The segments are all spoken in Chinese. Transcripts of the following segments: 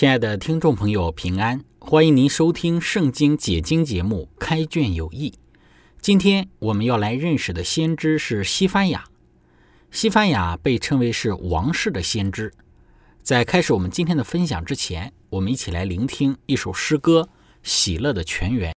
亲爱的听众朋友，平安！欢迎您收听《圣经解经》节目《开卷有益》。今天我们要来认识的先知是西番雅。西番雅被称为是王室的先知。在开始我们今天的分享之前，我们一起来聆听一首诗歌《喜乐的泉源》。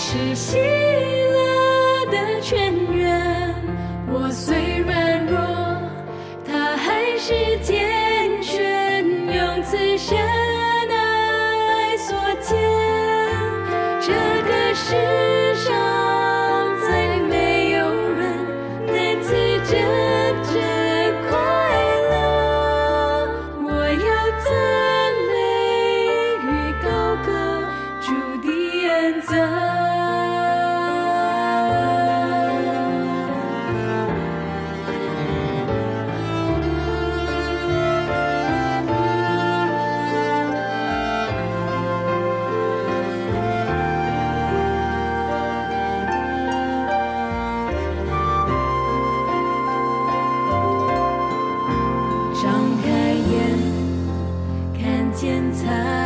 是心。中。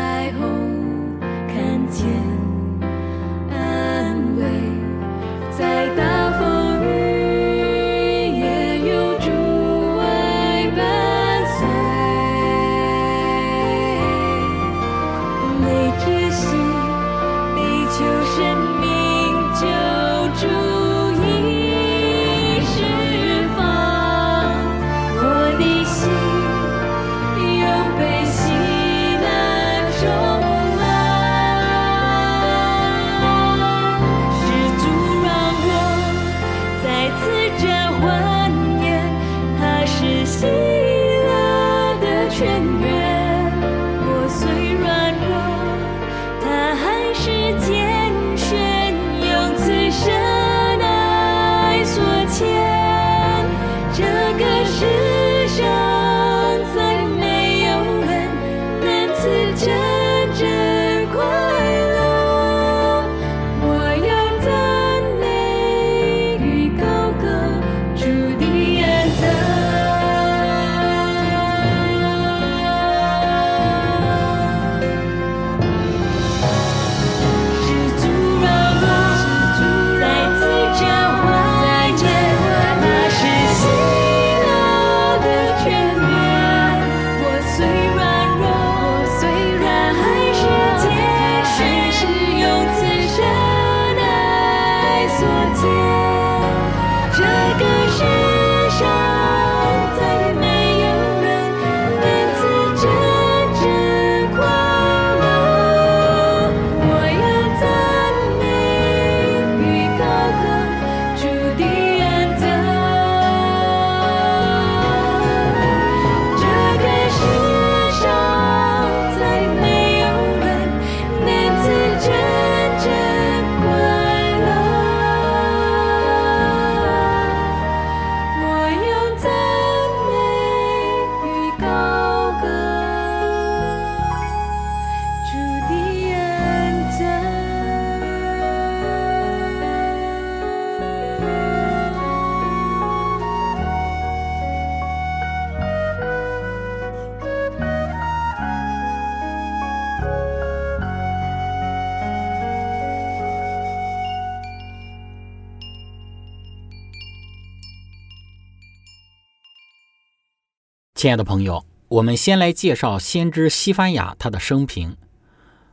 亲爱的朋友，我们先来介绍先知西番雅他的生平。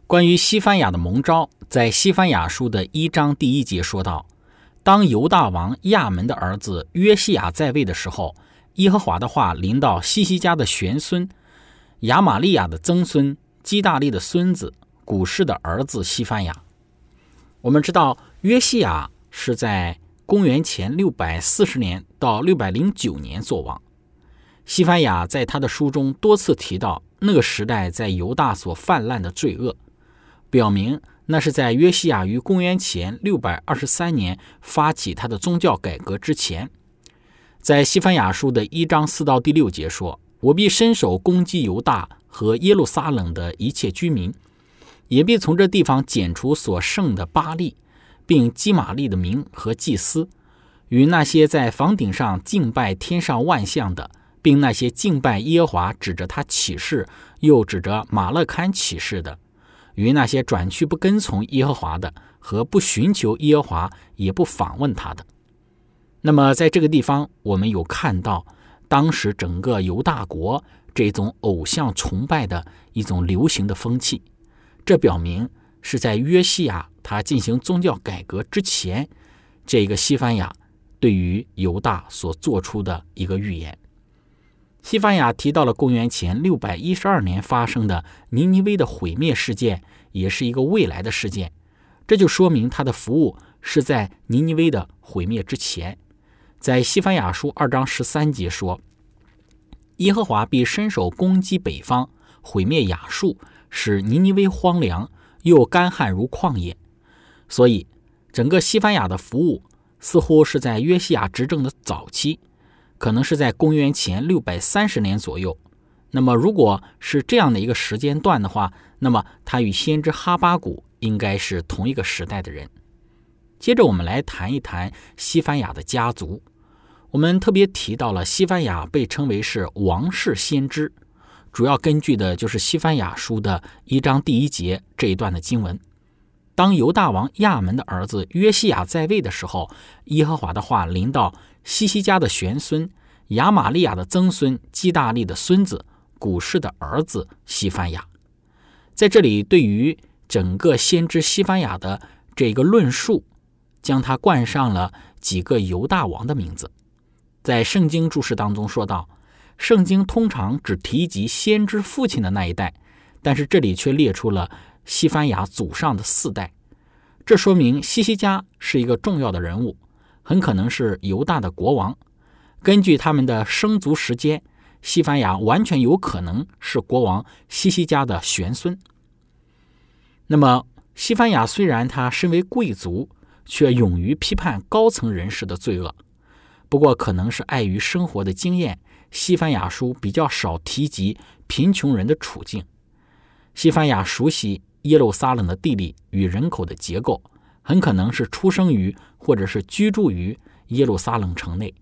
关于西番雅的蒙召，在西番雅书的一章第一节说道：“当犹大王亚门的儿子约西亚在位的时候，耶和华的话临到西西家的玄孙亚玛利亚的曾孙基大利的孙子古士的儿子西番雅。”我们知道，约西亚是在公元前六百四十年到六百零九年作王。西番雅在他的书中多次提到那个时代在犹大所泛滥的罪恶，表明那是在约西亚于公元前六百二十三年发起他的宗教改革之前。在西番雅书的一章四到第六节说：“我必伸手攻击犹大和耶路撒冷的一切居民，也必从这地方剪除所剩的巴利，并基玛利的名和祭司，与那些在房顶上敬拜天上万象的。”并那些敬拜耶和华、指着他起誓，又指着马勒堪起誓的，与那些转去不跟从耶和华的，和不寻求耶和华也不访问他的。那么，在这个地方，我们有看到当时整个犹大国这种偶像崇拜的一种流行的风气。这表明是在约西亚他进行宗教改革之前，这个西番雅对于犹大所做出的一个预言。西番雅提到了公元前六百一十二年发生的尼尼微的毁灭事件，也是一个未来的事件。这就说明他的服务是在尼尼微的毁灭之前。在西番雅书二章十三节说：“耶和华必伸手攻击北方，毁灭亚述，使尼尼微荒凉，又干旱如旷野。”所以，整个西番雅的服务似乎是在约西亚执政的早期。可能是在公元前六百三十年左右。那么，如果是这样的一个时间段的话，那么他与先知哈巴谷应该是同一个时代的人。接着，我们来谈一谈西番雅的家族。我们特别提到了西番雅被称为是王室先知，主要根据的就是西番雅书的一章第一节这一段的经文。当犹大王亚门的儿子约西亚在位的时候，耶和华的话临到。西西家的玄孙亚玛利亚的曾孙基大利的孙子古氏的儿子西番雅，在这里对于整个先知西番雅的这个论述，将他冠上了几个犹大王的名字。在圣经注释当中说到，圣经通常只提及先知父亲的那一代，但是这里却列出了西番雅祖上的四代，这说明西西家是一个重要的人物。很可能是犹大的国王。根据他们的生卒时间，西番雅完全有可能是国王西西家的玄孙。那么，西番雅虽然他身为贵族，却勇于批判高层人士的罪恶。不过，可能是碍于生活的经验，西番雅书比较少提及贫穷人的处境。西番雅熟悉耶路撒冷的地理与人口的结构。很可能是出生于或者是居住于耶路撒冷城内。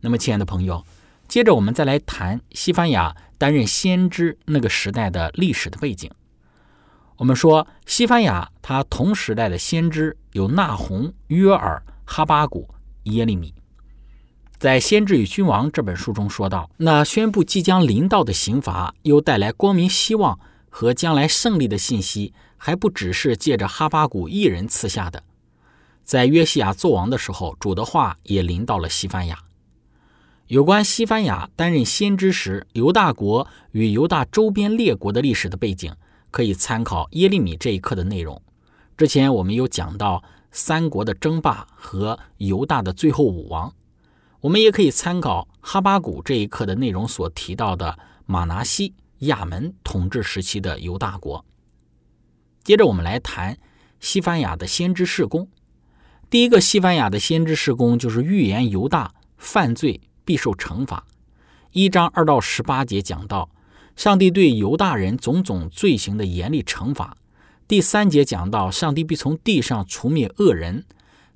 那么，亲爱的朋友，接着我们再来谈西番雅担任先知那个时代的历史的背景。我们说，西番雅他同时代的先知有纳洪、约尔、哈巴谷、耶利米。在《先知与君王》这本书中说到，那宣布即将临到的刑罚，又带来光明希望和将来胜利的信息，还不只是借着哈巴谷一人赐下的。在约西亚做王的时候，主的话也临到了西番雅。有关西番雅担任先知时，犹大国与犹大周边列国的历史的背景，可以参考耶利米这一课的内容。之前我们有讲到三国的争霸和犹大的最后武王，我们也可以参考哈巴谷这一课的内容所提到的马拿西、亚门统治时期的犹大国。接着我们来谈西番雅的先知事工。第一个西番雅的先知事工就是预言犹大犯罪。必受惩罚。一章二到十八节讲到上帝对犹大人种种罪行的严厉惩罚。第三节讲到上帝必从地上除灭恶人。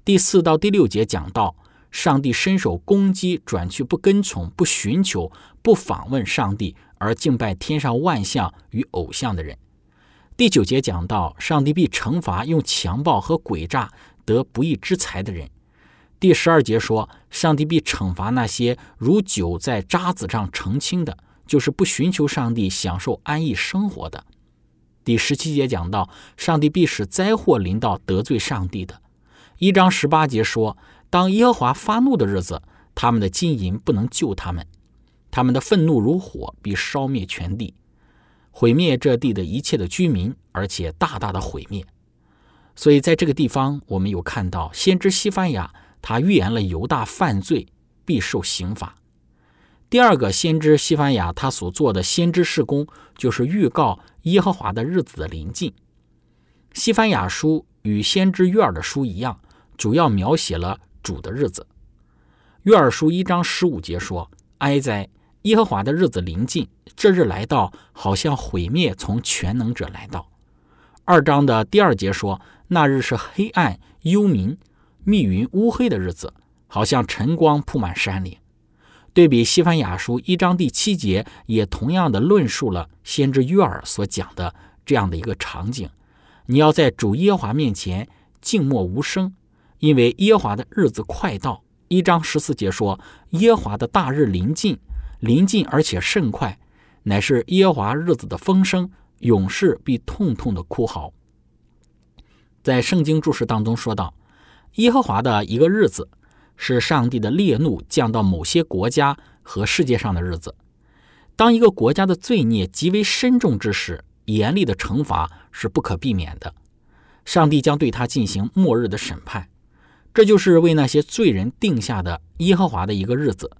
第四到第六节讲到上帝伸手攻击转去不跟从、不寻求、不访问上帝而敬拜天上万象与偶像的人。第九节讲到上帝必惩罚用强暴和诡诈得不义之财的人。第十二节说，上帝必惩罚那些如酒在渣子上澄清的，就是不寻求上帝、享受安逸生活的。第十七节讲到，上帝必使灾祸临到得罪上帝的。一章十八节说，当耶和华发怒的日子，他们的金银不能救他们，他们的愤怒如火，必烧灭全地，毁灭这地的一切的居民，而且大大的毁灭。所以在这个地方，我们有看到先知西番雅。他预言了犹大犯罪必受刑罚。第二个先知西番雅他所做的先知事工，就是预告耶和华的日子的临近。西番雅书与先知约尔的书一样，主要描写了主的日子。约尔书一章十五节说：“哀哉，耶和华的日子临近，这日来到，好像毁灭从全能者来到。”二章的第二节说：“那日是黑暗幽冥。”密云乌黑的日子，好像晨光铺满山岭。对比西番雅书一章第七节，也同样的论述了先知约尔所讲的这样的一个场景：你要在主耶华面前静默无声，因为耶华的日子快到。一章十四节说，耶华的大日临近，临近而且甚快，乃是耶华日子的风声，勇士必痛痛的哭嚎。在圣经注释当中说道。耶和华的一个日子，是上帝的烈怒降到某些国家和世界上的日子。当一个国家的罪孽极为深重之时，严厉的惩罚是不可避免的。上帝将对他进行末日的审判，这就是为那些罪人定下的耶和华的一个日子。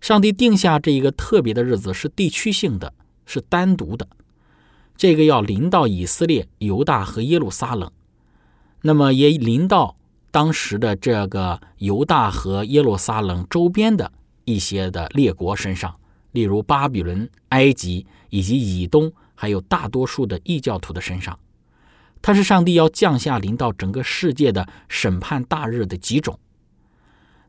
上帝定下这一个特别的日子是地区性的，是单独的。这个要临到以色列、犹大和耶路撒冷，那么也临到。当时的这个犹大和耶路撒冷周边的一些的列国身上，例如巴比伦、埃及以及以东，还有大多数的异教徒的身上，它是上帝要降下临到整个世界的审判大日的几种。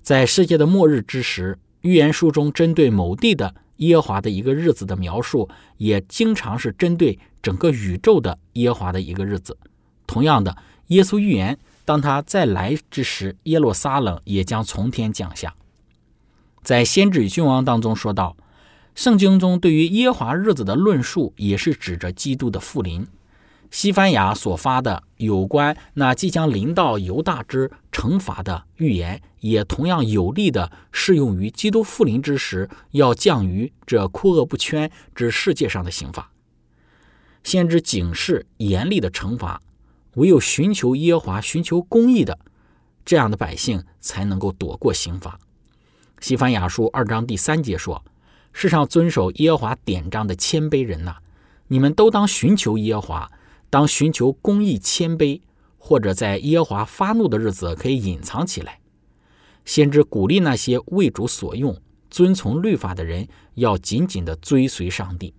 在世界的末日之时，预言书中针对某地的耶和华的一个日子的描述，也经常是针对整个宇宙的耶和华的一个日子。同样的，耶稣预言。当他再来之时，耶路撒冷也将从天降下。在《先知与君王》当中说到，圣经中对于耶华日子的论述，也是指着基督的复临。西班牙所发的有关那即将临到犹大之惩罚的预言，也同样有力的适用于基督复临之时要降于这枯恶不圈之世界上的刑罚。先知警示严厉的惩罚。唯有寻求耶和华、寻求公义的这样的百姓，才能够躲过刑罚。西番雅书二章第三节说：“世上遵守耶和华典章的谦卑人呐，你们都当寻求耶和华，当寻求公义、谦卑，或者在耶和华发怒的日子可以隐藏起来。”先知鼓励那些为主所用、遵从律法的人，要紧紧的追随上帝。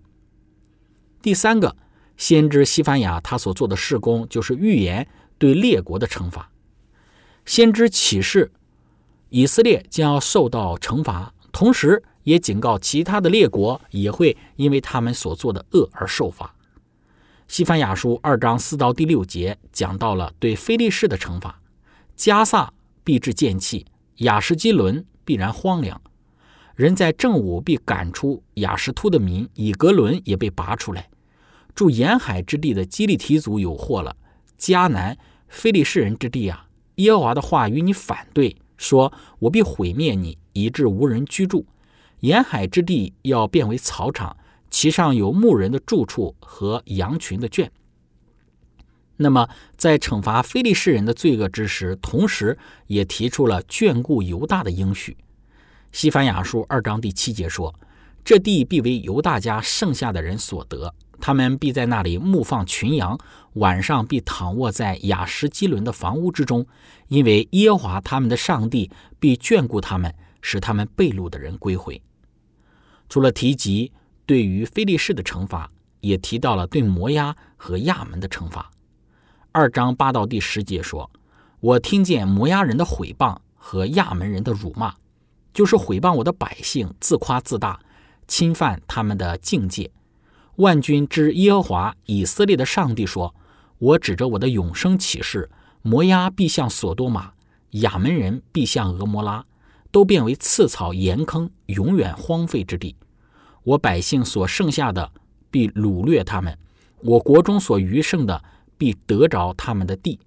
第三个。先知西番雅他所做的事工，就是预言对列国的惩罚。先知启示以色列将要受到惩罚，同时也警告其他的列国也会因为他们所做的恶而受罚。西番雅书二章四到第六节讲到了对非利士的惩罚：加萨必致剑气，雅什基伦必然荒凉。人在正午必赶出雅什突的民，以格伦也被拔出来。住沿海之地的基利提族有祸了。迦南非利士人之地啊，耶和华的话与你反对，说：“我必毁灭你，以致无人居住。沿海之地要变为草场，其上有牧人的住处和羊群的圈。”那么，在惩罚非利士人的罪恶之时，同时也提出了眷顾犹大的应许。西番雅书二章第七节说：“这地必为犹大家剩下的人所得。”他们必在那里牧放群羊，晚上必躺卧在雅什基伦的房屋之中，因为耶和华他们的上帝必眷顾他们，使他们被掳的人归回。除了提及对于非利士的惩罚，也提到了对摩押和亚门的惩罚。二章八到第十节说：“我听见摩押人的毁谤和亚门人的辱骂，就是毁谤我的百姓，自夸自大，侵犯他们的境界。”万军之耶和华以色列的上帝说：“我指着我的永生启示，摩押必向索多玛，亚门人必向俄摩拉，都变为刺草盐坑，永远荒废之地。我百姓所剩下的必掳掠他们，我国中所余剩的必得着他们的地。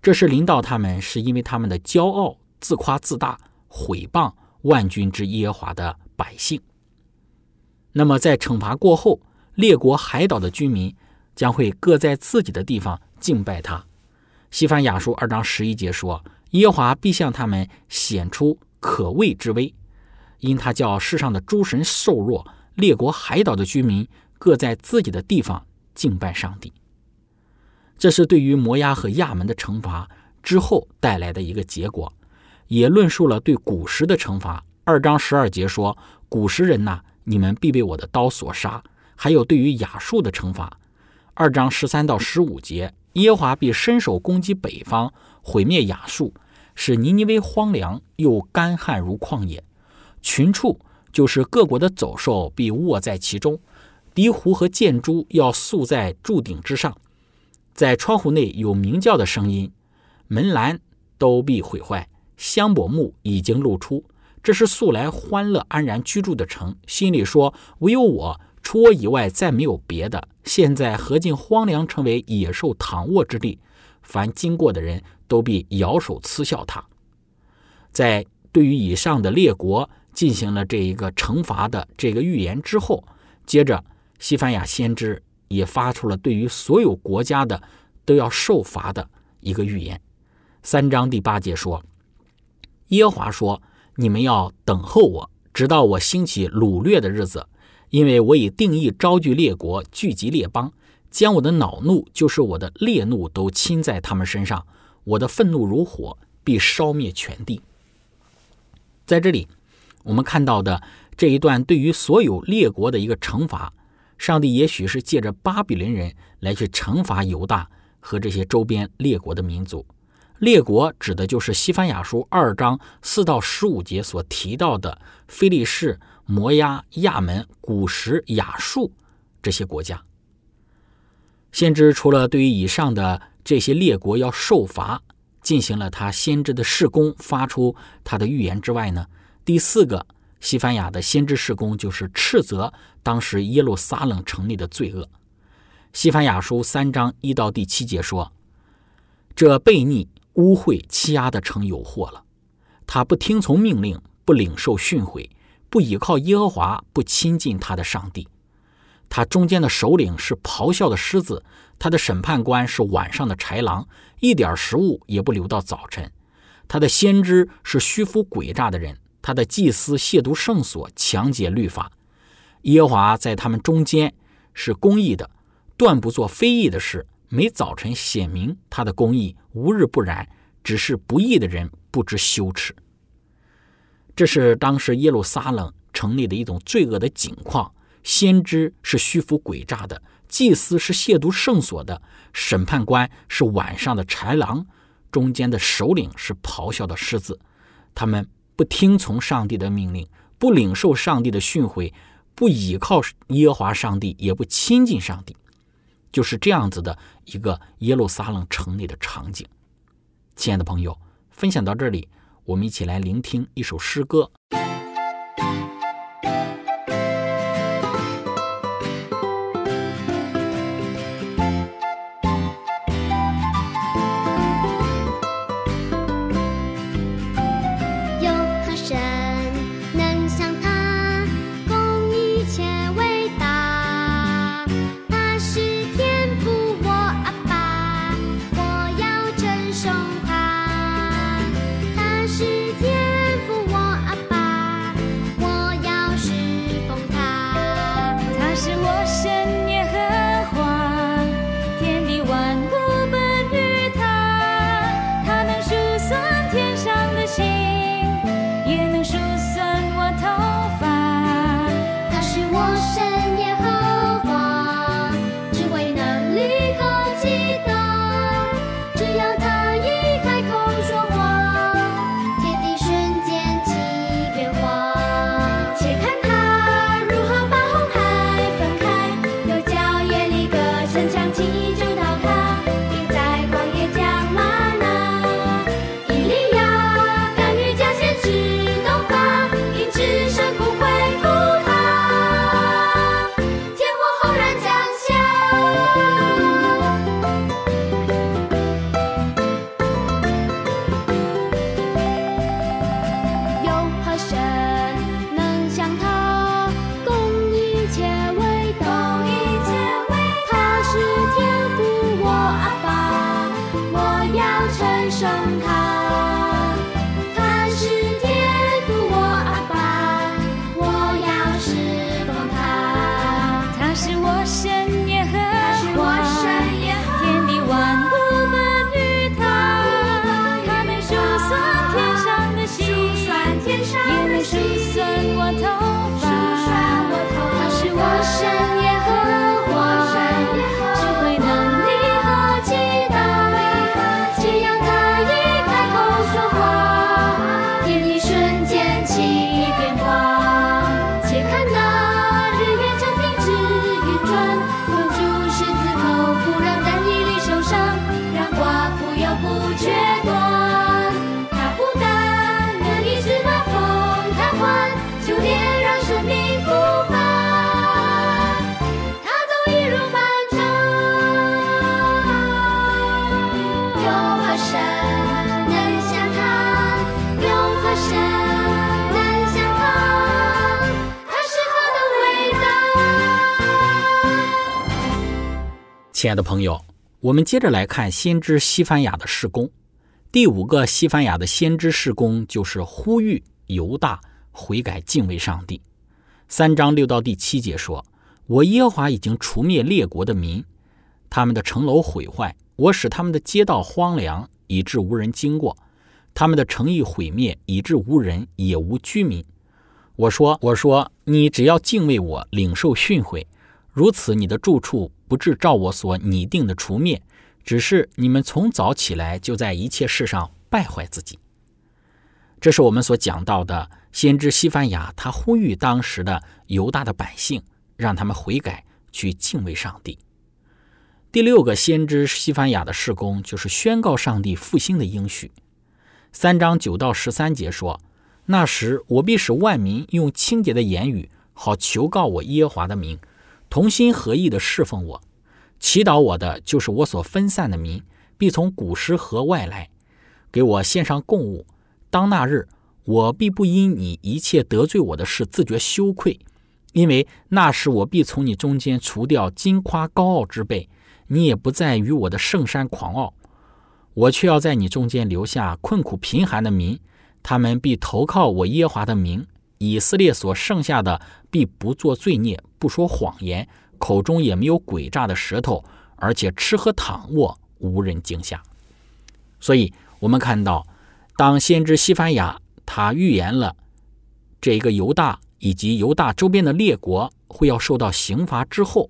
这是临到他们，是因为他们的骄傲、自夸自大、毁谤万军之耶和华的百姓。那么在惩罚过后。”列国海岛的居民将会各在自己的地方敬拜他。西番雅书二章十一节说：“耶和华必向他们显出可畏之威，因他叫世上的诸神瘦弱。列国海岛的居民各在自己的地方敬拜上帝。”这是对于摩押和亚门的惩罚之后带来的一个结果，也论述了对古时的惩罚。二章十二节说：“古时人呐，你们必被我的刀所杀。”还有对于亚述的惩罚，二章十三到十五节，耶和华必伸手攻击北方，毁灭亚述，使尼尼微荒凉又干旱如旷野，群畜就是各国的走兽必卧在其中，鹈鹕和箭猪要宿在柱顶之上，在窗户内有鸣叫的声音，门栏都必毁坏，香柏木已经露出，这是素来欢乐安然居住的城，心里说唯有我。除我以外，再没有别的。现在何进荒凉，成为野兽躺卧之地，凡经过的人都必摇手嗤笑他。在对于以上的列国进行了这一个惩罚的这个预言之后，接着西班牙先知也发出了对于所有国家的都要受罚的一个预言。三章第八节说：“耶和华说，你们要等候我，直到我兴起掳掠的日子。”因为我已定义招聚列国，聚集列邦，将我的恼怒，就是我的烈怒，都倾在他们身上。我的愤怒如火，必烧灭全地。在这里，我们看到的这一段对于所有列国的一个惩罚，上帝也许是借着巴比伦人来去惩罚犹大和这些周边列国的民族。列国指的就是西番雅书二章四到十五节所提到的菲利士。摩押、亚门、古时、亚述这些国家，先知除了对于以上的这些列国要受罚，进行了他先知的事工，发出他的预言之外呢，第四个西番雅的先知事工就是斥责当时耶路撒冷城内的罪恶。西番雅书三章一到第七节说：“这悖逆、污秽、欺压的城有祸了，他不听从命令，不领受训诲。”不依靠耶和华，不亲近他的上帝。他中间的首领是咆哮的狮子，他的审判官是晚上的豺狼，一点食物也不留到早晨。他的先知是虚浮诡诈的人，他的祭司亵渎圣所，强解律法。耶和华在他们中间是公义的，断不做非义的事。每早晨显明他的公义，无日不染。只是不义的人不知羞耻。这是当时耶路撒冷城内的一种罪恶的景况。先知是虚浮诡诈的，祭司是亵渎圣所的，审判官是晚上的豺狼，中间的首领是咆哮的狮子。他们不听从上帝的命令，不领受上帝的训诲，不倚靠耶和华上帝，也不亲近上帝，就是这样子的一个耶路撒冷城内的场景。亲爱的朋友，分享到这里。我们一起来聆听一首诗歌。亲爱的朋友，我们接着来看先知西番雅的事工。第五个西番雅的先知事工就是呼吁犹大悔改敬畏上帝。三章六到第七节说：“我耶和华已经除灭列国的民，他们的城楼毁坏，我使他们的街道荒凉，以致无人经过；他们的城邑毁灭，以致无人也无居民。”我说：“我说，你只要敬畏我，领受训诲，如此你的住处。”不至照我所拟定的除灭，只是你们从早起来就在一切事上败坏自己。这是我们所讲到的先知西番雅，他呼吁当时的犹大的百姓，让他们悔改，去敬畏上帝。第六个先知西番雅的事工，就是宣告上帝复兴的应许。三章九到十三节说：“那时我必使万民用清洁的言语，好求告我耶和华的名。”同心合意的侍奉我，祈祷我的就是我所分散的民，必从古时河外来，给我献上供物。当那日，我必不因你一切得罪我的事自觉羞愧，因为那时我必从你中间除掉矜夸高傲之辈，你也不再与我的圣山狂傲。我却要在你中间留下困苦贫寒的民，他们必投靠我耶华的名。以色列所剩下的必不做罪孽，不说谎言，口中也没有诡诈的舌头，而且吃喝躺卧无人惊吓。所以，我们看到，当先知西番雅他预言了这一个犹大以及犹大周边的列国会要受到刑罚之后，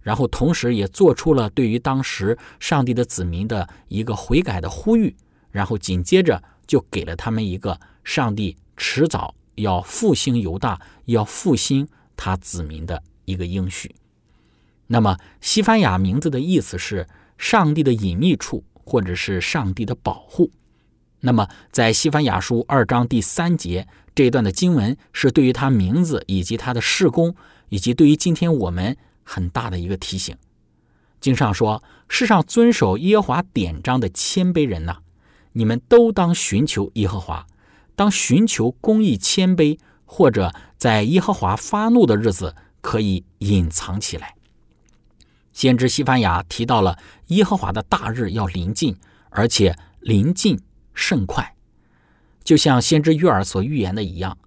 然后同时也做出了对于当时上帝的子民的一个悔改的呼吁，然后紧接着就给了他们一个上帝迟早。要复兴犹大，要复兴他子民的一个应许。那么，西番雅名字的意思是上帝的隐秘处，或者是上帝的保护。那么，在西番雅书二章第三节这一段的经文，是对于他名字以及他的事工，以及对于今天我们很大的一个提醒。经上说：“世上遵守耶和华典章的谦卑人呐，你们都当寻求耶和华，当寻求公义谦卑，或者在耶和华发怒的日子可以隐藏起来。”先知西班牙提到了耶和华的大日要临近，而且临近甚快，就像先知约尔所预言的一样，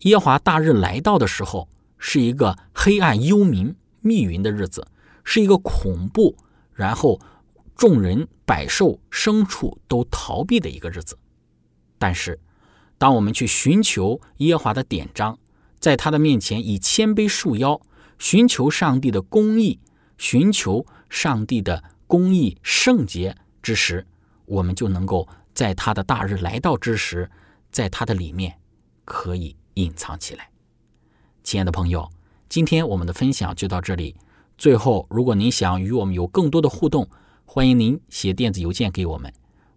耶和华大日来到的时候，是一个黑暗幽冥密云的日子。是一个恐怖，然后众人、百兽、牲畜都逃避的一个日子。但是，当我们去寻求耶和华的典章，在他的面前以谦卑束腰，寻求上帝的公义，寻求上帝的公义圣洁之时，我们就能够在他的大日来到之时，在他的里面可以隐藏起来。亲爱的朋友，今天我们的分享就到这里。最后，如果您想与我们有更多的互动，欢迎您写电子邮件给我们。